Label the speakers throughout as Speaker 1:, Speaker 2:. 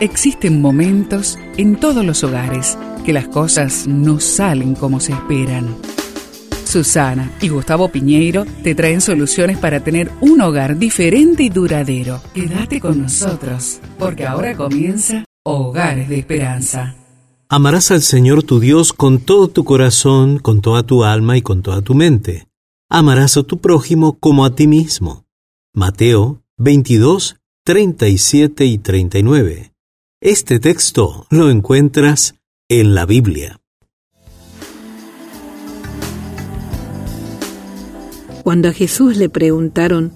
Speaker 1: Existen momentos en todos los hogares que las cosas no salen como se esperan. Susana y Gustavo Piñeiro te traen soluciones para tener un hogar diferente y duradero. Quédate con nosotros, porque ahora comienza Hogares de Esperanza.
Speaker 2: Amarás al Señor tu Dios con todo tu corazón, con toda tu alma y con toda tu mente. Amarás a tu prójimo como a ti mismo. Mateo 22, 37 y 39. Este texto lo encuentras en la Biblia.
Speaker 3: Cuando a Jesús le preguntaron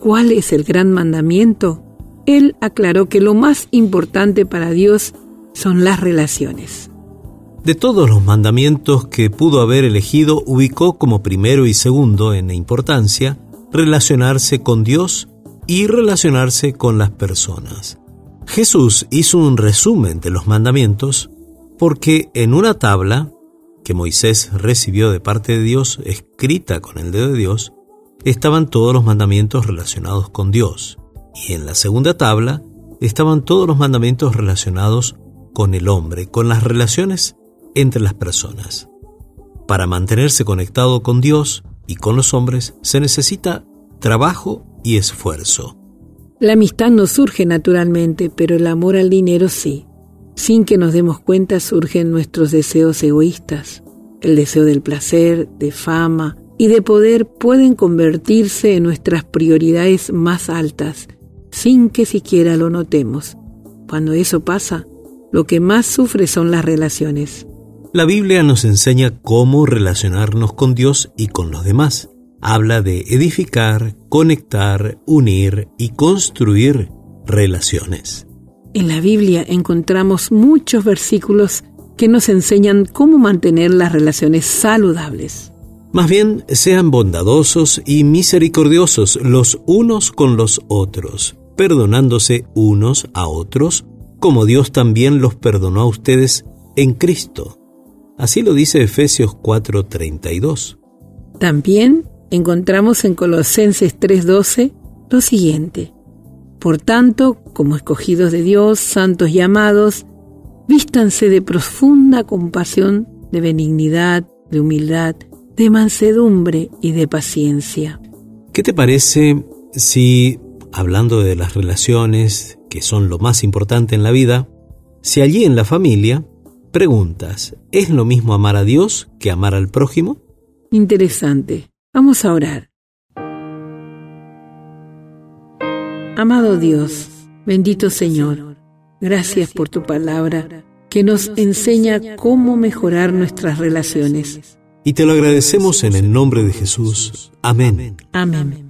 Speaker 3: cuál es el gran mandamiento, él aclaró que lo más importante para Dios son las relaciones.
Speaker 2: De todos los mandamientos que pudo haber elegido, ubicó como primero y segundo en importancia relacionarse con Dios y relacionarse con las personas. Jesús hizo un resumen de los mandamientos porque en una tabla que Moisés recibió de parte de Dios, escrita con el dedo de Dios, estaban todos los mandamientos relacionados con Dios. Y en la segunda tabla estaban todos los mandamientos relacionados con el hombre, con las relaciones entre las personas. Para mantenerse conectado con Dios y con los hombres se necesita trabajo y esfuerzo.
Speaker 3: La amistad no surge naturalmente, pero el amor al dinero sí. Sin que nos demos cuenta surgen nuestros deseos egoístas. El deseo del placer, de fama y de poder pueden convertirse en nuestras prioridades más altas, sin que siquiera lo notemos. Cuando eso pasa, lo que más sufre son las relaciones.
Speaker 2: La Biblia nos enseña cómo relacionarnos con Dios y con los demás habla de edificar, conectar, unir y construir relaciones.
Speaker 3: En la Biblia encontramos muchos versículos que nos enseñan cómo mantener las relaciones saludables.
Speaker 2: Más bien, sean bondadosos y misericordiosos los unos con los otros, perdonándose unos a otros, como Dios también los perdonó a ustedes en Cristo. Así lo dice Efesios 4:32.
Speaker 3: También encontramos en Colosenses 3:12 lo siguiente. Por tanto, como escogidos de Dios, santos y amados, vístanse de profunda compasión, de benignidad, de humildad, de mansedumbre y de paciencia.
Speaker 2: ¿Qué te parece si, hablando de las relaciones, que son lo más importante en la vida, si allí en la familia preguntas, ¿es lo mismo amar a Dios que amar al prójimo?
Speaker 3: Interesante. Vamos a orar. Amado Dios, bendito Señor, gracias por tu palabra que nos enseña cómo mejorar nuestras relaciones.
Speaker 2: Y te lo agradecemos en el nombre de Jesús. Amén.
Speaker 3: Amén.